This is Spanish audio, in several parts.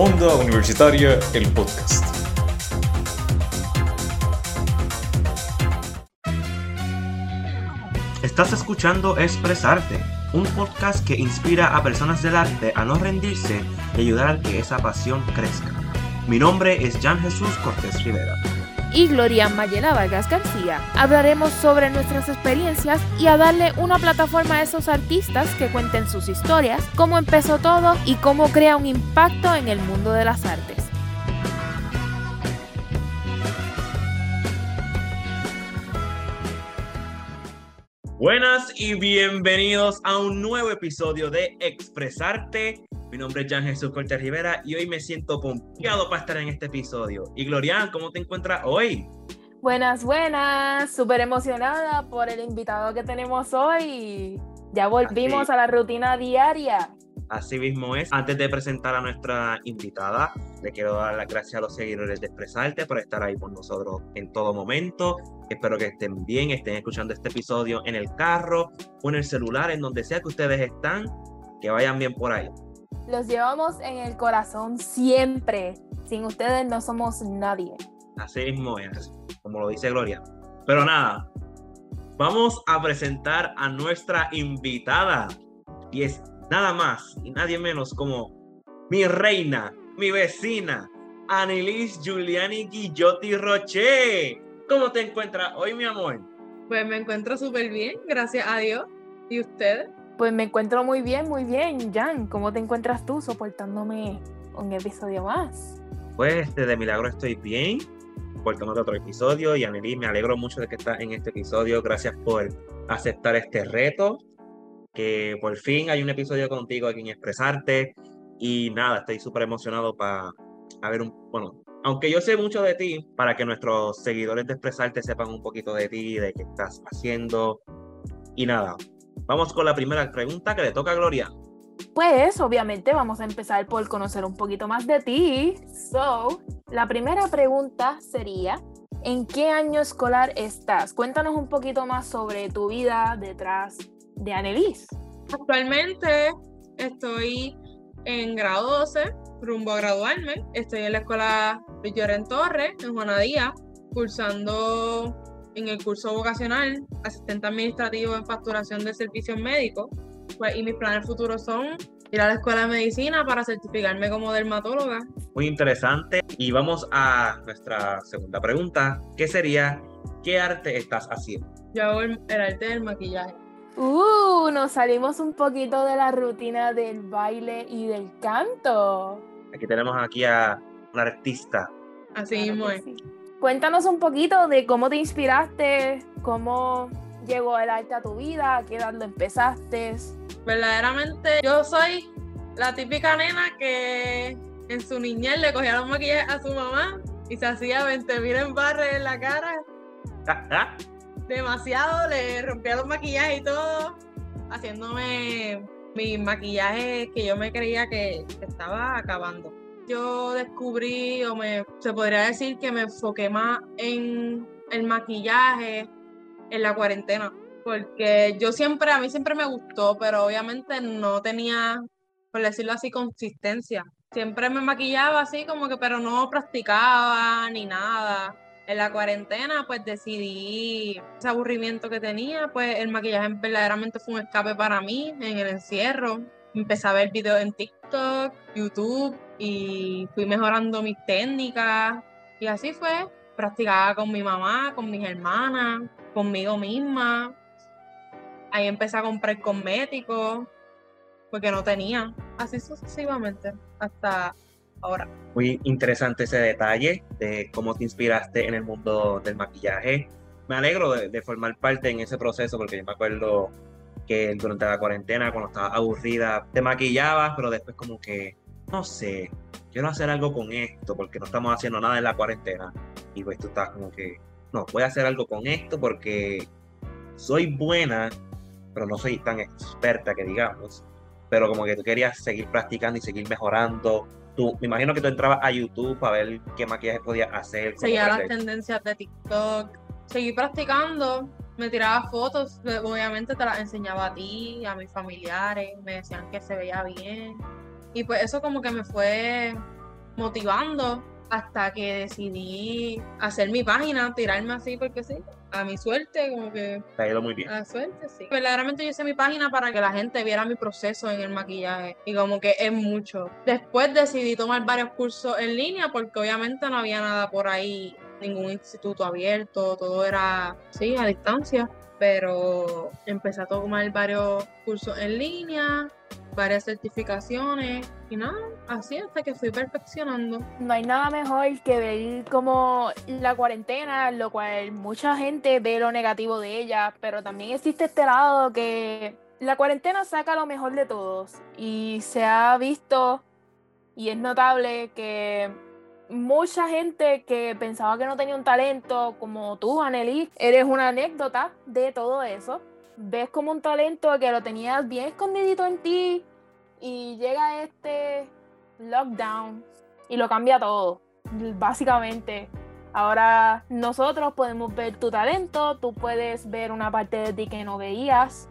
Onda Universitaria, el podcast. Estás escuchando Expresarte, un podcast que inspira a personas del arte a no rendirse y ayudar a que esa pasión crezca. Mi nombre es Jan Jesús Cortés Rivera. Y Gloria Mayela Vargas García. Hablaremos sobre nuestras experiencias y a darle una plataforma a esos artistas que cuenten sus historias, cómo empezó todo y cómo crea un impacto en el mundo de las artes. Buenas y bienvenidos a un nuevo episodio de Expresarte. Mi nombre es Jan Jesús Cortés Rivera y hoy me siento pompeado para estar en este episodio. Y Glorian, ¿cómo te encuentras hoy? Buenas, buenas, súper emocionada por el invitado que tenemos hoy. Ya volvimos Así. a la rutina diaria. Así mismo es. Antes de presentar a nuestra invitada, le quiero dar las gracias a los seguidores de Expresarte por estar ahí con nosotros en todo momento. Espero que estén bien, estén escuchando este episodio en el carro o en el celular, en donde sea que ustedes están, que vayan bien por ahí. Los llevamos en el corazón siempre. Sin ustedes no somos nadie. Así mismo es, como lo dice Gloria. Pero nada, vamos a presentar a nuestra invitada. Y es nada más y nadie menos como mi reina, mi vecina, Annelise Giuliani Guillotti Roche. ¿Cómo te encuentras hoy, mi amor? Pues me encuentro súper bien, gracias a Dios. ¿Y usted? Pues me encuentro muy bien, muy bien. Jan, ¿cómo te encuentras tú soportándome un episodio más? Pues de milagro estoy bien. Portándote otro episodio. Y Annelise, me alegro mucho de que estás en este episodio. Gracias por aceptar este reto. Que por fin hay un episodio contigo aquí en Expresarte. Y nada, estoy súper emocionado para ver un. Bueno, aunque yo sé mucho de ti, para que nuestros seguidores de Expresarte sepan un poquito de ti, de qué estás haciendo. Y nada, vamos con la primera pregunta que le toca a Gloria. Pues obviamente vamos a empezar por conocer un poquito más de ti. So, la primera pregunta sería, ¿en qué año escolar estás? Cuéntanos un poquito más sobre tu vida detrás de Annelise. Actualmente estoy en grado 12, rumbo a graduarme. Estoy en la escuela Lloren Torres, en Juanadía, cursando en el curso vocacional, asistente administrativo en facturación de servicios médicos. Pues, y mis planes futuros son ir a la escuela de medicina para certificarme como dermatóloga. Muy interesante. Y vamos a nuestra segunda pregunta, que sería, ¿qué arte estás haciendo? Yo hago el, el arte del maquillaje. Uh, nos salimos un poquito de la rutina del baile y del canto. Aquí tenemos aquí a un artista. Así Claro mismo es. sí. Cuéntanos un poquito de cómo te inspiraste, cómo llegó el arte a tu vida, a qué edad lo empezaste. verdaderamente yo soy la típica nena que en su niñez le cogía los maquillajes a su mamá y se hacía 20 mil embarres en la cara. Demasiado, le rompía los maquillajes y todo, haciéndome mis maquillajes que yo me creía que, que estaba acabando. Yo descubrí, o me, se podría decir que me enfoqué más en el maquillaje en la cuarentena porque yo siempre, a mí siempre me gustó, pero obviamente no tenía, por decirlo así, consistencia. Siempre me maquillaba así como que, pero no practicaba ni nada. En la cuarentena, pues decidí ese aburrimiento que tenía, pues el maquillaje verdaderamente fue un escape para mí en el encierro. Empecé a ver videos en TikTok, YouTube y fui mejorando mis técnicas. Y así fue, practicaba con mi mamá, con mis hermanas, conmigo misma. Ahí empecé a comprar cosméticos porque no tenía. Así sucesivamente hasta ahora. Muy interesante ese detalle de cómo te inspiraste en el mundo del maquillaje. Me alegro de, de formar parte en ese proceso porque yo me acuerdo que durante la cuarentena, cuando estaba aburrida, te maquillabas, pero después como que, no sé, quiero hacer algo con esto porque no estamos haciendo nada en la cuarentena. Y pues tú estás como que, no, voy a hacer algo con esto porque soy buena, pero no soy tan experta que digamos. Pero como que tú querías seguir practicando y seguir mejorando. Tú, me imagino que tú entrabas a YouTube para ver qué maquillaje podías hacer. Seguía las tendencias de TikTok. Seguí practicando. Me tiraba fotos. eh, Obviamente te las enseñaba a ti, a mis familiares. Me decían que se veía bien. Y pues eso como que me fue motivando hasta que decidí hacer mi página, tirarme así porque sí, a mi suerte, como que Te ha ido muy bien. a suerte, sí. Verdaderamente yo hice mi página para que la gente viera mi proceso en el maquillaje y como que es mucho. Después decidí tomar varios cursos en línea porque obviamente no había nada por ahí, ningún instituto abierto, todo era, sí, a distancia. Pero empecé a tomar varios cursos en línea, varias certificaciones y nada, así hasta que fui perfeccionando. No hay nada mejor que ver como la cuarentena, lo cual mucha gente ve lo negativo de ella, pero también existe este lado que la cuarentena saca lo mejor de todos y se ha visto y es notable que mucha gente que pensaba que no tenía un talento, como tú, Anneli, eres una anécdota de todo eso. Ves como un talento que lo tenías bien escondidito en ti y llega este lockdown y lo cambia todo, básicamente. Ahora nosotros podemos ver tu talento, tú puedes ver una parte de ti que no veías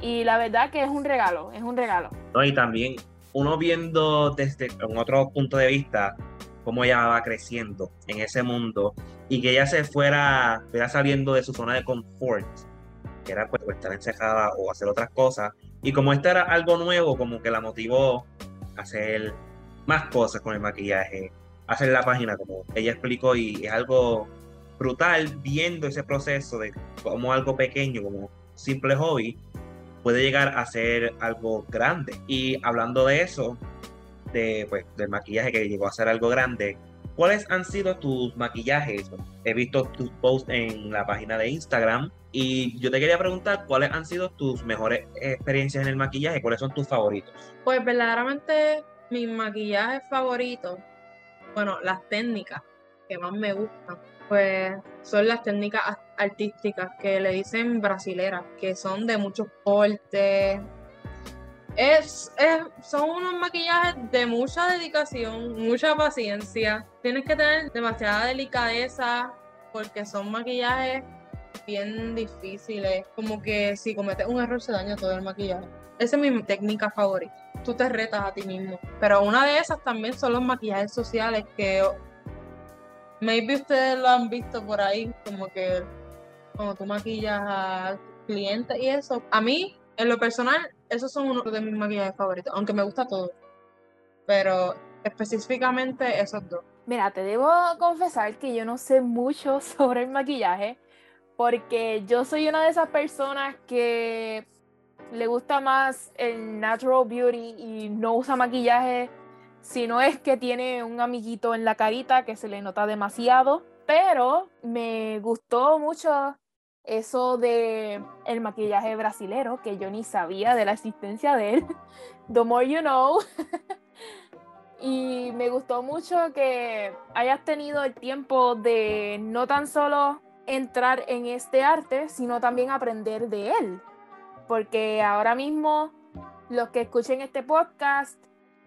y la verdad que es un regalo, es un regalo. ¿no? Y también uno viendo desde un otro punto de vista cómo ella va creciendo en ese mundo y que ella se fuera, fuera saliendo de su zona de confort, que era pues estar encerrada o hacer otras cosas. Y como esto era algo nuevo, como que la motivó a hacer más cosas con el maquillaje, hacer la página como ella explicó y es algo brutal viendo ese proceso de cómo algo pequeño, como simple hobby, puede llegar a ser algo grande. Y hablando de eso, de, pues, del maquillaje que llegó a ser algo grande, ¿cuáles han sido tus maquillajes? He visto tus posts en la página de Instagram y yo te quería preguntar cuáles han sido tus mejores experiencias en el maquillaje, cuáles son tus favoritos. Pues verdaderamente mis maquillajes favoritos, bueno, las técnicas que más me gustan, pues son las técnicas artísticas que le dicen brasileras, que son de muchos cortes. Es, es- son unos maquillajes de mucha dedicación, mucha paciencia. Tienes que tener demasiada delicadeza porque son maquillajes bien difíciles. Como que si cometes un error se daña todo el maquillaje. Esa es mi técnica favorita. Tú te retas a ti mismo. Pero una de esas también son los maquillajes sociales que maybe ustedes lo han visto por ahí, como que cuando tú maquillas a clientes y eso. A mí, en lo personal, esos son uno de mis maquillajes favoritos, aunque me gusta todo. Pero específicamente esos dos. Mira, te debo confesar que yo no sé mucho sobre el maquillaje porque yo soy una de esas personas que le gusta más el natural beauty y no usa maquillaje si no es que tiene un amiguito en la carita que se le nota demasiado, pero me gustó mucho eso de el maquillaje brasilero que yo ni sabía de la existencia de él. The more you know. Y me gustó mucho que hayas tenido el tiempo de no tan solo entrar en este arte, sino también aprender de él. Porque ahora mismo los que escuchen este podcast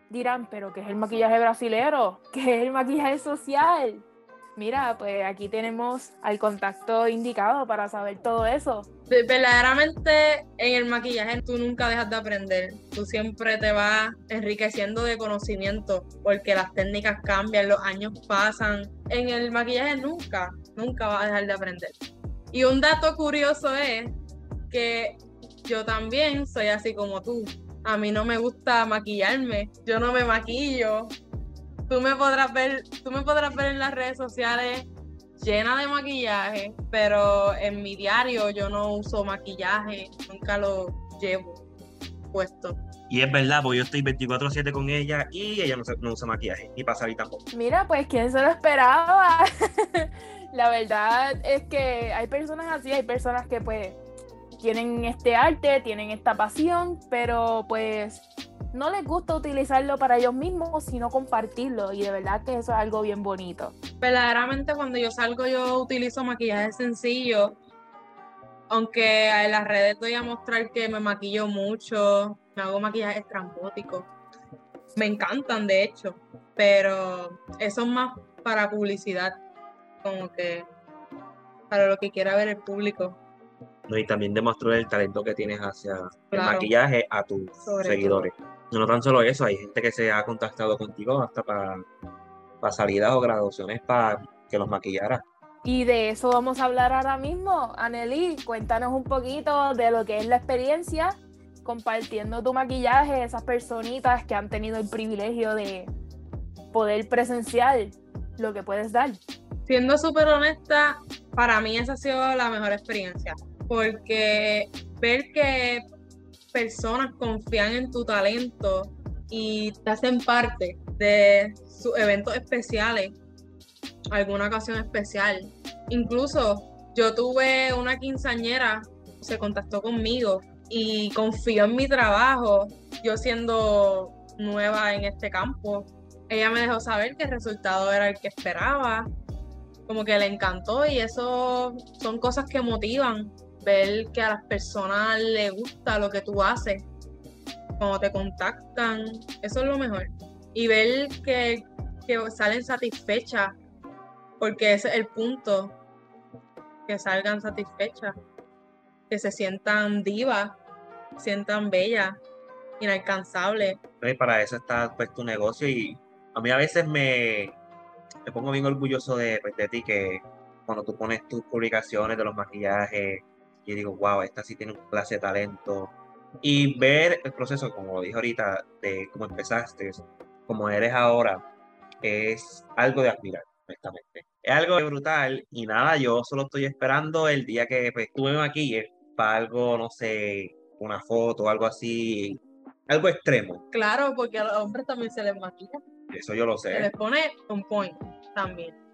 dirán, pero ¿qué es el maquillaje brasilero? ¿Qué es el maquillaje social? Mira, pues aquí tenemos al contacto indicado para saber todo eso. De- Verdaderamente en el maquillaje tú nunca dejas de aprender, tú siempre te vas enriqueciendo de conocimiento porque las técnicas cambian, los años pasan. En el maquillaje nunca, nunca vas a dejar de aprender. Y un dato curioso es que yo también soy así como tú. A mí no me gusta maquillarme, yo no me maquillo. Tú me podrás ver, tú me podrás ver en las redes sociales llena de maquillaje, pero en mi diario yo no uso maquillaje, nunca lo llevo puesto. Y es verdad, porque yo estoy 24/7 con ella y ella no, se- no usa maquillaje, ni para salir tampoco. Mira, pues quién se lo esperaba. La verdad es que hay personas así, hay personas que pues tienen este arte, tienen esta pasión, pero pues no les gusta utilizarlo para ellos mismos, sino compartirlo. Y de verdad que eso es algo bien bonito. Verdaderamente cuando yo salgo yo utilizo maquillaje sencillo, aunque en las redes doy a mostrar que me maquillo mucho, me hago maquillaje estrambótico. Me encantan de hecho, pero eso es más para publicidad, como que para lo que quiera ver el público. ¿no? Y también demostró el talento que tienes hacia el maquillaje a tus Sobre seguidores. No tan solo eso, hay gente que se ha contactado contigo hasta para, para salidas o graduaciones para que los maquillara. Y de eso vamos a hablar ahora mismo. Aneli, cuéntanos un poquito de lo que es la experiencia compartiendo tu maquillaje, esas personitas que han tenido el privilegio de poder presenciar lo que puedes dar. Siendo súper honesta, para mí esa ha sido la mejor experiencia, porque ver que personas confían en tu talento y te hacen parte de sus eventos especiales, alguna ocasión especial. Incluso yo tuve una quinceañera, se contactó conmigo y confió en mi trabajo, yo siendo nueva en este campo. Ella me dejó saber que el resultado era el que esperaba, como que le encantó y eso son cosas que motivan ver que a las personas les gusta lo que tú haces, cuando te contactan, eso es lo mejor. Y ver que, salen satisfechas, porque ese es el punto, que salgan satisfechas, que se sientan divas, sientan bellas, inalcanzables. Y para eso está pues tu negocio y a mí a veces me, me pongo bien orgulloso de, pues, de ti que cuando tú pones tus publicaciones de los maquillajes, y digo, wow, esta sí tiene un clase de talento. Y ver el proceso, como dije ahorita, de cómo empezaste, como eres ahora, es algo de admirar, honestamente. Es algo brutal y nada, yo solo estoy esperando el día que pues, tú me maquilles para algo, no sé, una foto algo así, algo extremo. Claro, porque a los hombres también se les maquilla. Eso yo lo sé. Se les pone un point también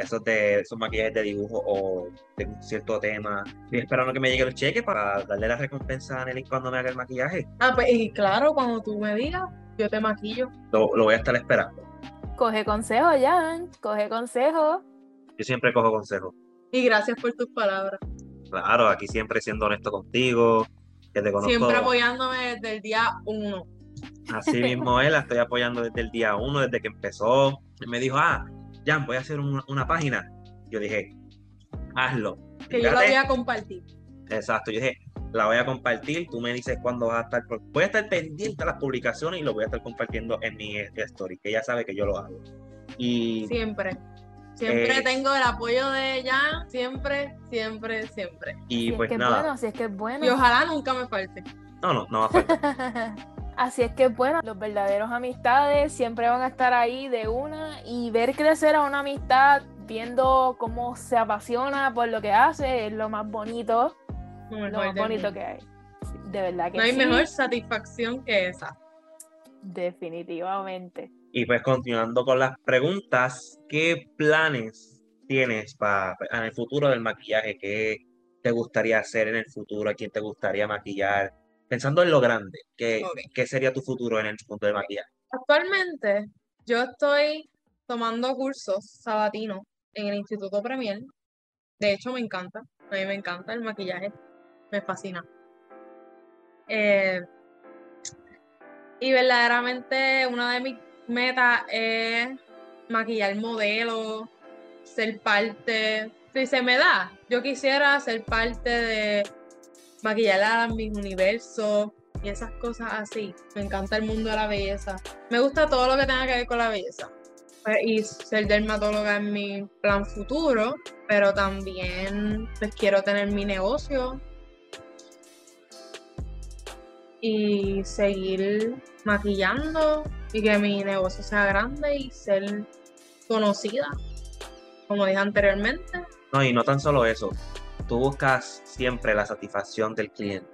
esos, de, esos maquillajes de dibujo o de un cierto tema. Estoy esperando que me llegue el cheque para darle la recompensa a Nelly cuando me haga el maquillaje. Ah, pues y claro, cuando tú me digas, yo te maquillo. Lo, voy a estar esperando. Coge consejo, Jan, coge consejo. Yo siempre cojo consejo. Y gracias por tus palabras. Claro, aquí siempre siendo honesto contigo, que te conozco. Siempre apoyándome desde el día uno. Así mismo él, la estoy apoyando desde el día uno, desde que empezó. Él me dijo, ah, Jan, voy a hacer una, página. Yo dije, hazlo. Que yo la voy a compartir. Exacto, yo dije, la voy a compartir, tú me dices cuándo vas a estar, voy a estar pendiente de las publicaciones y lo voy a estar compartiendo en mi story, que ella sabe que yo lo hago. Y siempre. Siempre eh, tengo el apoyo de ella, siempre, siempre, siempre. Y pues es que nada. bueno, si es que es bueno. Y ojalá nunca me falte. No, no, no va a faltar. Así es que bueno, los verdaderos amistades siempre van a estar ahí de una y ver crecer a una amistad viendo cómo se apasiona por lo que hace es lo más bonito, lo más bonito que hay. De verdad que No hay mejor satisfacción que esa. Definitivamente. Y pues continuando con las preguntas, ¿qué planes tienes para en el futuro del maquillaje? ¿Qué te gustaría hacer en el futuro? ¿A quién te gustaría maquillar? Pensando en lo grande, ¿qué, sería tu futuro en el punto de maquillaje? Actualmente, yo estoy tomando cursos sabatinos en el Instituto Premier. De hecho, me encanta. A mí me encanta el maquillaje. Me fascina. Eh, y verdaderamente una de mis metas es maquillar modelos, ser parte. Si se me da, yo quisiera ser parte de maquillar a mis universos y esas cosas así. Me encanta el mundo de la belleza. Me gusta todo lo que tenga que ver con la belleza. Pues, y ser dermatóloga en mi plan futuro, pero también pues quiero tener mi negocio y seguir maquillando y que mi negocio sea grande y ser conocida, como dije anteriormente. No, y no tan solo eso, tú buscas siempre la satisfacción del cliente.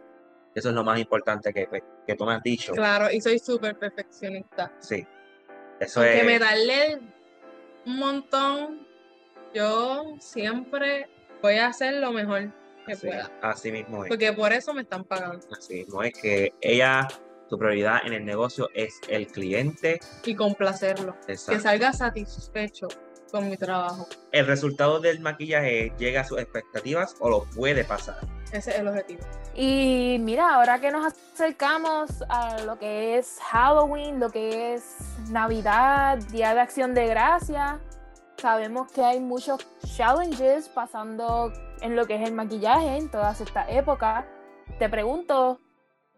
Eso es lo más importante que, pues, que tú me has dicho. Claro, y soy súper perfeccionista. Sí. Eso Porque es. me darle un montón, yo siempre voy a hacer lo mejor que pueda. Así mismo es. Porque por eso me están pagando. Así mismo es que ella, su prioridad en el negocio es el cliente. Y complacerlo. Que salga satisfecho con mi trabajo. ¿El resultado del maquillaje llega a sus expectativas o lo puede pasar? Ese es el objetivo. Y mira, ahora que nos acercamos a lo que es Halloween, lo que es Navidad, Día de Acción de Gracia, sabemos que hay muchos challenges pasando en lo que es el maquillaje en todas estas épocas. Te pregunto,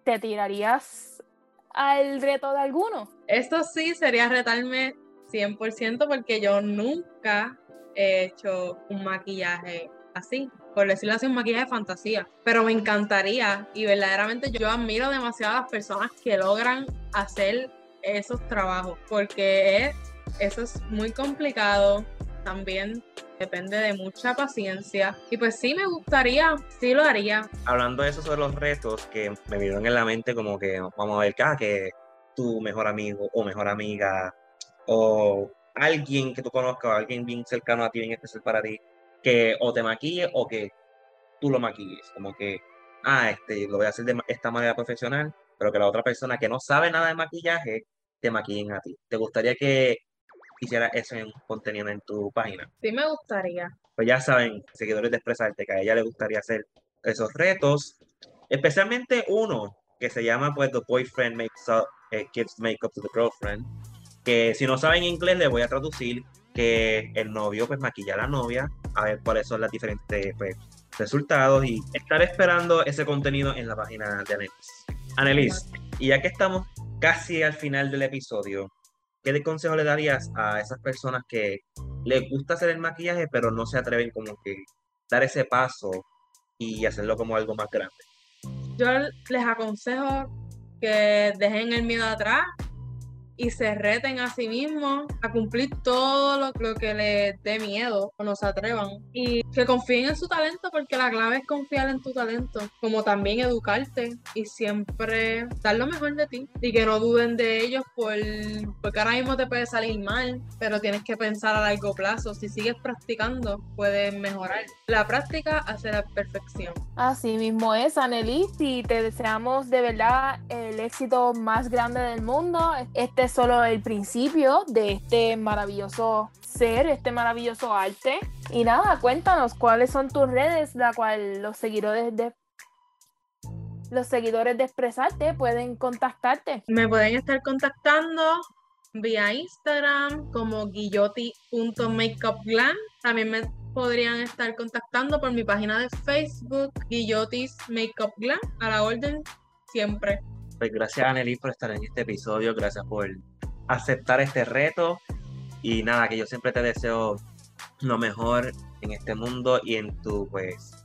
¿te tirarías al reto de alguno? Esto sí sería retarme 100% porque yo nunca he hecho un maquillaje así, por decirlo así, un maquillaje de fantasía. Pero me encantaría y verdaderamente yo admiro demasiado las personas que logran hacer esos trabajos porque eso es muy complicado. También depende de mucha paciencia. Y pues sí, me gustaría, sí lo haría. Hablando de eso sobre los retos que me vinieron en la mente, como que vamos a ver cada que tu mejor amigo o mejor amiga o alguien que tú conozcas o alguien bien cercano a ti, bien especial para ti, que o te maquille o que tú lo maquilles. Como que, ah, este, lo voy a hacer de esta manera profesional, pero que la otra persona que no sabe nada de maquillaje te maquillen a ti. ¿Te gustaría que hiciera eso en contenido en tu página? Sí, me gustaría. Pues ya saben, seguidores de Expresarte, que a ella le gustaría hacer esos retos, especialmente uno que se llama pues The Boyfriend Makes Up, eh, Gives Makeup to the Girlfriend, que si no saben inglés les voy a traducir que el novio pues maquilla a la novia, a ver cuáles son los diferentes pues, resultados y estar esperando ese contenido en la página de Anelis. Anelis, y ya que estamos casi al final del episodio, ¿qué consejo le darías a esas personas que les gusta hacer el maquillaje, pero no se atreven como que dar ese paso y hacerlo como algo más grande? Yo les aconsejo que dejen el miedo atrás y se reten a sí mismos a cumplir todo lo, lo, que les dé miedo o no se atrevan. Y que confíen en su talento porque la clave es confiar en tu talento, como también educarte y siempre dar lo mejor de ti y que no duden de ellos por, porque ahora mismo te puede salir mal, pero tienes que pensar a largo plazo. Si sigues practicando, puedes mejorar. La práctica hace la perfección. Así mismo es, Annelies, y te deseamos de verdad el éxito más grande del mundo. Este solo el principio de este maravilloso ser, este maravilloso arte. Y nada, cuéntanos cuáles son tus redes, la cual los seguidores de los seguidores de Expresarte pueden contactarte. Me pueden estar contactando vía Instagram como guilloti.makeupglam. También me podrían estar contactando por mi página de Facebook, Guillotis Makeup Glam, a la orden siempre. Pues gracias, Anneli, por estar en este episodio. Gracias por aceptar este reto. Y nada, que yo siempre te deseo lo mejor en este mundo y en tu pues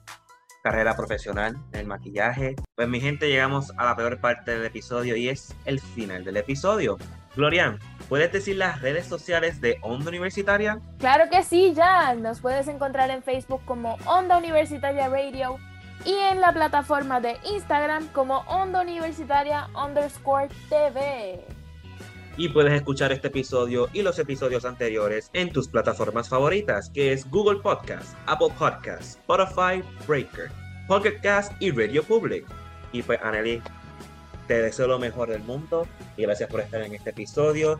carrera profesional en el maquillaje. Pues mi gente, llegamos a la peor parte del episodio y es el final del episodio. Glorian, ¿puedes decir las redes sociales de Onda Universitaria? Claro que sí, ya. Nos puedes encontrar en Facebook como Onda Universitaria Radio y en la plataforma de Instagram como Onda Universitaria underscore TV. Y puedes escuchar este episodio y los episodios anteriores en tus plataformas favoritas, que es Google Podcast, Apple Podcast, Spotify, Breaker, Pocket Cast y Radio Public. Y pues, Anneli, te deseo lo mejor del mundo y gracias por estar en este episodio.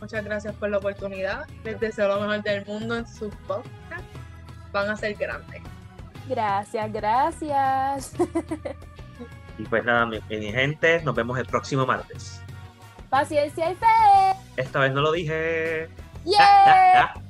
Muchas gracias por la oportunidad. Les deseo lo mejor del mundo en sus podcasts. Van a ser grandes. Gracias, gracias. y pues nada, mi, mi, gente, nos vemos el próximo martes. Paciencia y fe. Esta vez no lo dije. Yeah.